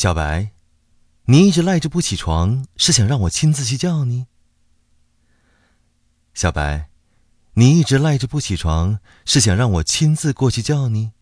小白你一直赖着不起床是想让我亲自去叫你？小白你一直赖着不起床是想让我亲自过去叫你？